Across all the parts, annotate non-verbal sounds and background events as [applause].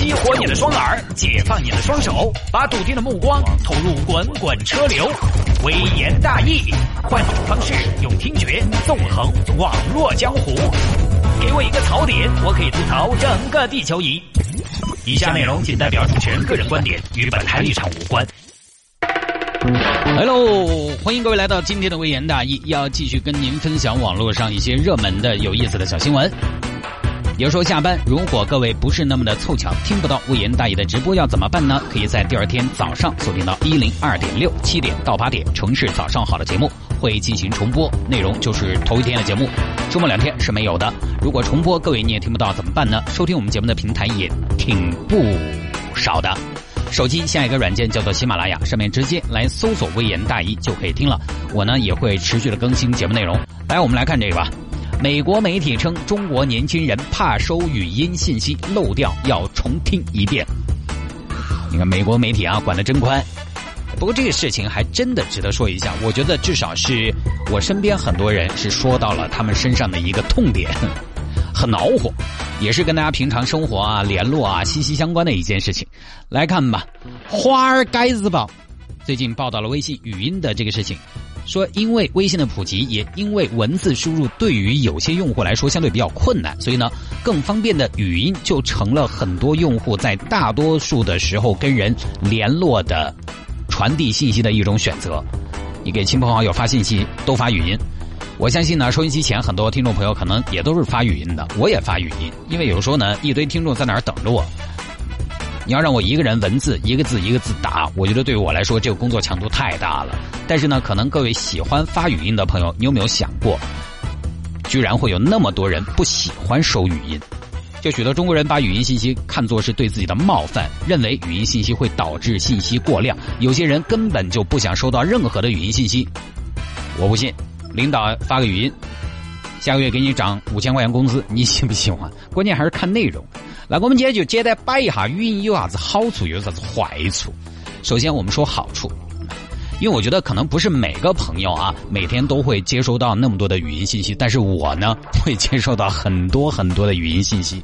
激活你的双耳，解放你的双手，把笃定的目光投入滚滚车流。微言大义，换种方式用听觉纵横网络江湖。给我一个槽点，我可以吐槽整个地球仪。以下内容仅代表主持人个人观点，与本台立场无关。Hello，欢迎各位来到今天的微言大义，要继续跟您分享网络上一些热门的、有意思的小新闻。有时候下班，如果各位不是那么的凑巧听不到微言大义的直播，要怎么办呢？可以在第二天早上锁定到一零二点六七点到八点，城市早上好的节目会进行重播，内容就是头一天的节目，周末两天是没有的。如果重播各位你也听不到怎么办呢？收听我们节目的平台也挺不少的，手机下一个软件叫做喜马拉雅，上面直接来搜索微言大义就可以听了。我呢也会持续的更新节目内容。来，我们来看这个吧。美国媒体称，中国年轻人怕收语音信息漏掉，要重听一遍。你看，美国媒体啊，管得真宽。不过这个事情还真的值得说一下，我觉得至少是我身边很多人是说到了他们身上的一个痛点，[laughs] 很恼火，也是跟大家平常生活啊、联络啊息息相关的一件事情。来看吧，《华尔街日报》最近报道了微信语音的这个事情。说，因为微信的普及，也因为文字输入对于有些用户来说相对比较困难，所以呢，更方便的语音就成了很多用户在大多数的时候跟人联络的、传递信息的一种选择。你给亲朋好友发信息都发语音，我相信呢，收音机前很多听众朋友可能也都是发语音的，我也发语音，因为有时候呢，一堆听众在那儿等着我。你要让我一个人文字一个字一个字打，我觉得对于我来说这个工作强度太大了。但是呢，可能各位喜欢发语音的朋友，你有没有想过，居然会有那么多人不喜欢收语音？就许多中国人把语音信息看作是对自己的冒犯，认为语音信息会导致信息过量。有些人根本就不想收到任何的语音信息。我不信，领导发个语音，下个月给你涨五千块钱工资，你喜不喜欢？关键还是看内容。那我们今天就简单摆一下语音有啥子好处，有啥子坏处。首先，我们说好处，因为我觉得可能不是每个朋友啊，每天都会接收到那么多的语音信息，但是我呢，会接收到很多很多的语音信息。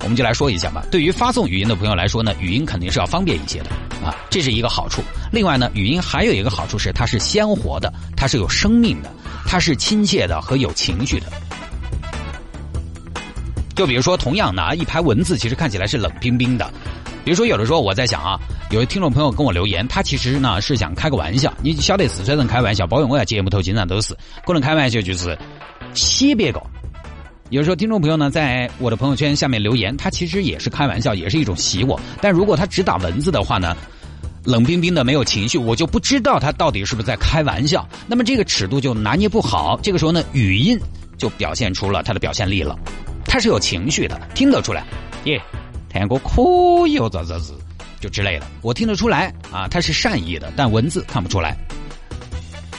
我们就来说一下吧。对于发送语音的朋友来说呢，语音肯定是要方便一些的啊，这是一个好处。另外呢，语音还有一个好处是，它是鲜活的，它是有生命的，它是亲切的和有情绪的。就比如说，同样的一排文字，其实看起来是冷冰冰的。比如说，有的时候我在想啊，有听众朋友跟我留言，他其实呢是想开个玩笑。你晓得四川人开玩笑，包括我在节目头经常都是，可能开玩笑就是写别个。有时候听众朋友呢在我的朋友圈下面留言，他其实也是开玩笑，也是一种洗我。但如果他只打文字的话呢，冷冰冰的没有情绪，我就不知道他到底是不是在开玩笑。那么这个尺度就拿捏不好。这个时候呢，语音就表现出了它的表现力了。他是有情绪的，听得出来，耶，天哥可以哦，咋咋子，就之类的，我听得出来啊，他是善意的，但文字看不出来。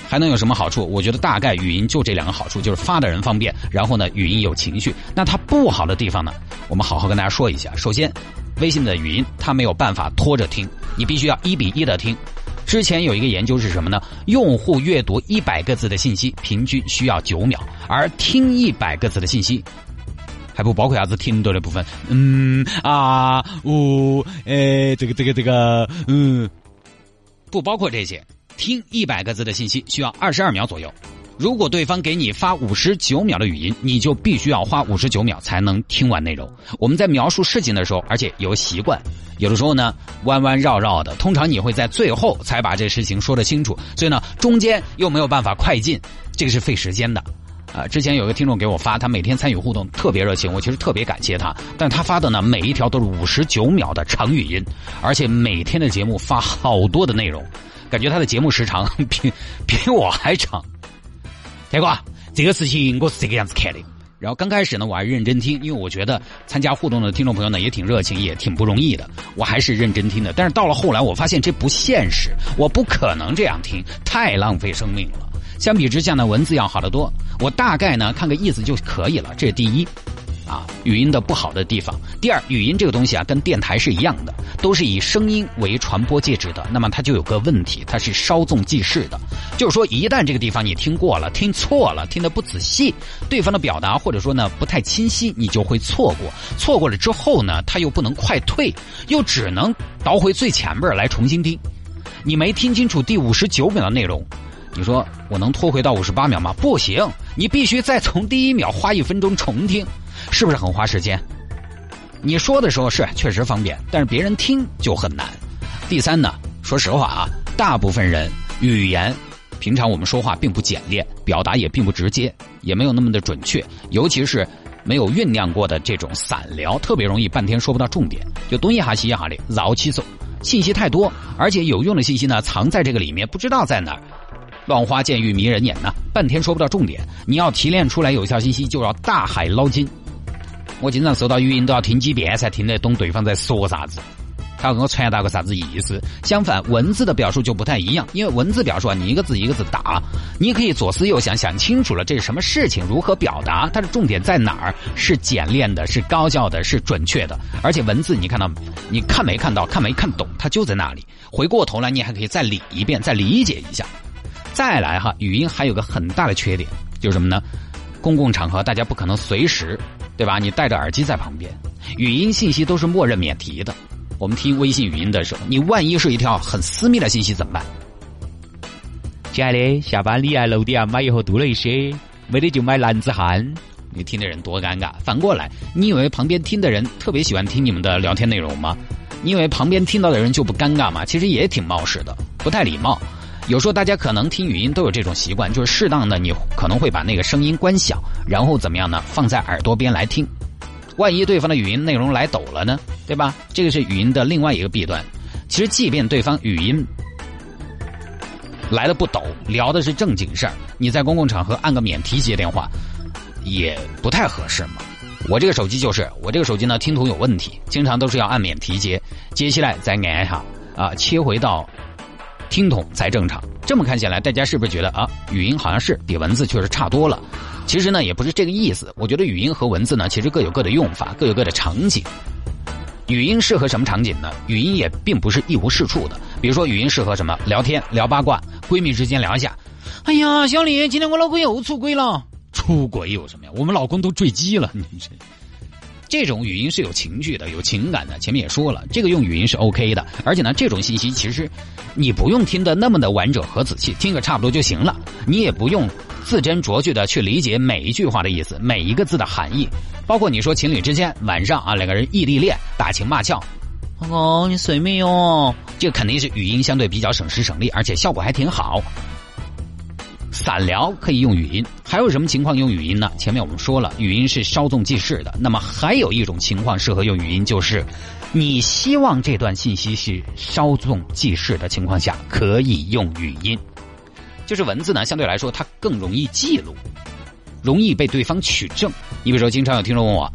还能有什么好处？我觉得大概语音就这两个好处，就是发的人方便，然后呢，语音有情绪。那它不好的地方呢，我们好好跟大家说一下。首先，微信的语音它没有办法拖着听，你必须要一比一的听。之前有一个研究是什么呢？用户阅读一百个字的信息，平均需要九秒，而听一百个字的信息。还不包括啥子停顿的部分，嗯啊呜，诶，这个这个这个，嗯，不包括这些。听一百个字的信息需要二十二秒左右，如果对方给你发五十九秒的语音，你就必须要花五十九秒才能听完内容。我们在描述事情的时候，而且有习惯，有的时候呢弯弯绕绕的，通常你会在最后才把这事情说得清楚，所以呢中间又没有办法快进，这个是费时间的。啊，之前有个听众给我发，他每天参与互动，特别热情，我其实特别感谢他。但他发的呢，每一条都是五十九秒的长语音，而且每天的节目发好多的内容，感觉他的节目时长 [laughs] 比比我还长。铁哥，这个事情我是这个样子看的。然后刚开始呢，我还认真听，因为我觉得参加互动的听众朋友呢也挺热情，也挺不容易的，我还是认真听的。但是到了后来，我发现这不现实，我不可能这样听，太浪费生命了。相比之下呢，文字要好得多。我大概呢看个意思就可以了，这是第一。啊，语音的不好的地方。第二，语音这个东西啊，跟电台是一样的，都是以声音为传播介质的。那么它就有个问题，它是稍纵即逝的。就是说，一旦这个地方你听过了、听错了、听得不仔细，对方的表达或者说呢不太清晰，你就会错过。错过了之后呢，他又不能快退，又只能倒回最前边来重新听。你没听清楚第五十九秒的内容。你说我能拖回到五十八秒吗？不行，你必须再从第一秒花一分钟重听，是不是很花时间？你说的时候是确实方便，但是别人听就很难。第三呢，说实话啊，大部分人语言平常我们说话并不简练，表达也并不直接，也没有那么的准确，尤其是没有酝酿过的这种散聊，特别容易半天说不到重点，就东一哈西一哈的绕起走，信息太多，而且有用的信息呢藏在这个里面，不知道在哪儿。乱花渐欲迷人眼呐，半天说不到重点。你要提炼出来有效信息，就要大海捞金。我经常收到语音都要听几遍才听得懂对方在说啥子，他要跟我传达个啥子意思。相反，文字的表述就不太一样，因为文字表述啊，你一个字一个字打，你可以左思右想，想清楚了这是什么事情，如何表达，它的重点在哪儿，是简练的，是高效的，是准确的。而且文字你看到，你看没看到，看没看懂，它就在那里。回过头来，你还可以再理一遍，再理解一下。再来哈，语音还有个很大的缺点，就是什么呢？公共场合大家不可能随时，对吧？你戴着耳机在旁边，语音信息都是默认免提的。我们听微信语音的时候，你万一是一条很私密的信息怎么办？亲爱的，下班你来楼底啊买一盒杜蕾斯，没得就买男子汉。你听的人多尴尬。反过来，你以为旁边听的人特别喜欢听你们的聊天内容吗？你以为旁边听到的人就不尴尬吗？其实也挺冒失的，不太礼貌。有时候大家可能听语音都有这种习惯，就是适当的你可能会把那个声音关小，然后怎么样呢？放在耳朵边来听，万一对方的语音内容来抖了呢？对吧？这个是语音的另外一个弊端。其实即便对方语音来的不抖，聊的是正经事儿，你在公共场合按个免提接电话，也不太合适嘛。我这个手机就是，我这个手机呢听筒有问题，经常都是要按免提接，接起来再按一下啊，切回到。听筒才正常，这么看起来，大家是不是觉得啊，语音好像是比文字确实差多了？其实呢，也不是这个意思。我觉得语音和文字呢，其实各有各的用法，各有各的场景。语音适合什么场景呢？语音也并不是一无是处的。比如说，语音适合什么？聊天、聊八卦，闺蜜之间聊一下。哎呀，小丽，今天我老公又出轨了。出轨有什么呀？我们老公都坠机了，你这。这种语音是有情绪的，有情感的。前面也说了，这个用语音是 OK 的。而且呢，这种信息其实你不用听得那么的完整和仔细，听个差不多就行了。你也不用字斟酌句的去理解每一句话的意思，每一个字的含义。包括你说情侣之间晚上啊，两个人异地恋打情骂俏，老公，你随命哦？这肯定是语音相对比较省时省力，而且效果还挺好。散聊可以用语音，还有什么情况用语音呢？前面我们说了，语音是稍纵即逝的。那么还有一种情况适合用语音，就是你希望这段信息是稍纵即逝的情况下，可以用语音。就是文字呢，相对来说它更容易记录，容易被对方取证。你比如说，经常有听众问我，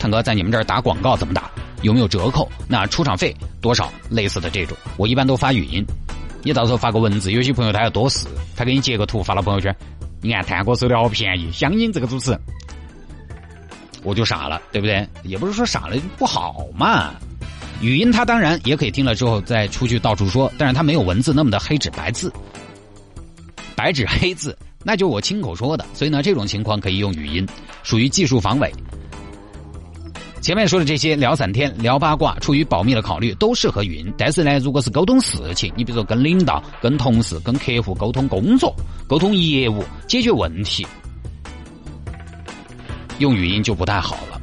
腾哥在你们这儿打广告怎么打？有没有折扣？那出场费多少？类似的这种，我一般都发语音。你到时候发个文字，有些朋友他要多事，他给你截个图发到朋友圈。你看探哥收的好便宜，相应这个主持，我就傻了，对不对？也不是说傻了不好嘛。语音他当然也可以听了之后再出去到处说，但是他没有文字那么的黑纸白字，白纸黑字，那就我亲口说的。所以呢，这种情况可以用语音，属于技术防伪。前面说的这些聊散天、聊八卦，出于保密的考虑，都适合语音。但是呢，如果是沟通事情，你比如说跟领导、跟同事、跟客户沟通工作、沟通业务、解决问题，用语音就不太好了。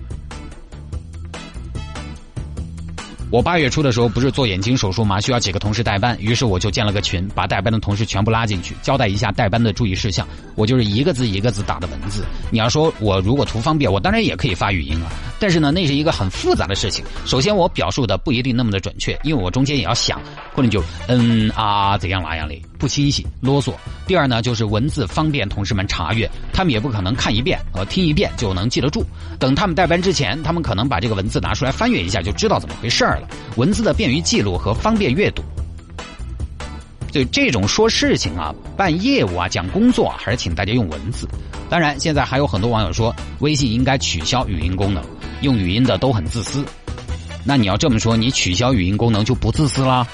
我八月初的时候不是做眼睛手术吗？需要几个同事代班，于是我就建了个群，把代班的同事全部拉进去，交代一下代班的注意事项。我就是一个字一个字打的文字。你要说我如果图方便，我当然也可以发语音啊。但是呢，那是一个很复杂的事情。首先，我表述的不一定那么的准确，因为我中间也要想，可能就嗯啊怎样那样的不清晰啰嗦。第二呢，就是文字方便同事们查阅，他们也不可能看一遍和听一遍就能记得住。等他们代班之前，他们可能把这个文字拿出来翻阅一下，就知道怎么回事了。文字的便于记录和方便阅读，所以这种说事情啊、办业务啊、讲工作，还是请大家用文字。当然，现在还有很多网友说，微信应该取消语音功能，用语音的都很自私。那你要这么说，你取消语音功能就不自私啦？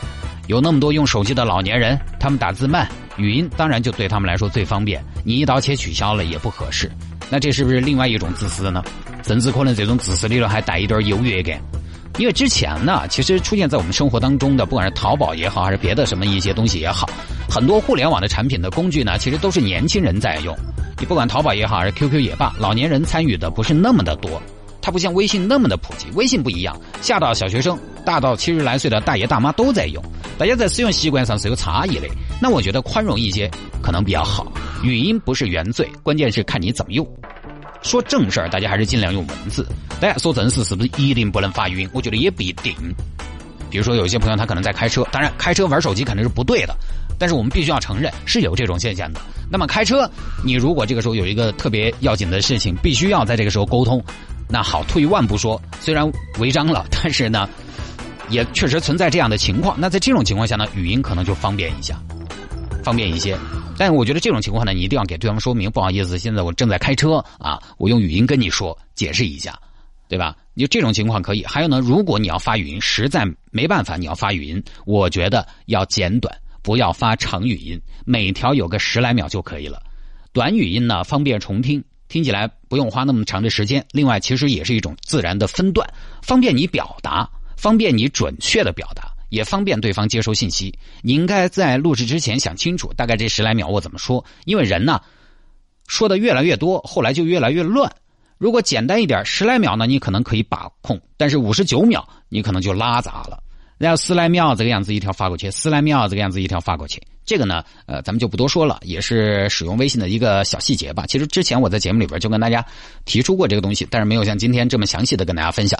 有那么多用手机的老年人，他们打字慢，语音当然就对他们来说最方便。你一刀切取消了也不合适，那这是不是另外一种自私呢？甚至可能这种自私里头还带一点优越感。因为之前呢，其实出现在我们生活当中的，不管是淘宝也好，还是别的什么一些东西也好，很多互联网的产品的工具呢，其实都是年轻人在用。你不管淘宝也好，还是 QQ 也罢，老年人参与的不是那么的多。它不像微信那么的普及，微信不一样，下到小学生，大到七十来岁的大爷大妈都在用，大家在使用习惯上是有差异的。那我觉得宽容一些可能比较好。语音不是原罪，关键是看你怎么用。说正事儿，大家还是尽量用文字。大家说正事是不是一定不能发语音？我觉得也不一定。比如说有些朋友他可能在开车，当然开车玩手机肯定是不对的，但是我们必须要承认是有这种现象的。那么开车，你如果这个时候有一个特别要紧的事情，必须要在这个时候沟通。那好，退一万步说，虽然违章了，[laughs] 但是呢，也确实存在这样的情况。那在这种情况下呢，语音可能就方便一下，方便一些。但我觉得这种情况呢，你一定要给对方说明，不好意思，现在我正在开车啊，我用语音跟你说，解释一下，对吧？就这种情况可以。还有呢，如果你要发语音，实在没办法，你要发语音，我觉得要简短，不要发长语音，每条有个十来秒就可以了。短语音呢，方便重听。听起来不用花那么长的时间，另外其实也是一种自然的分段，方便你表达，方便你准确的表达，也方便对方接收信息。你应该在录制之前想清楚，大概这十来秒我怎么说，因为人呢说的越来越多，后来就越来越乱。如果简单一点，十来秒呢，你可能可以把控，但是五十九秒你可能就拉杂了。然后十来秒这个样子一条发过去，十来秒这个样子一条发过去，这个呢，呃，咱们就不多说了，也是使用微信的一个小细节吧。其实之前我在节目里边就跟大家提出过这个东西，但是没有像今天这么详细的跟大家分享。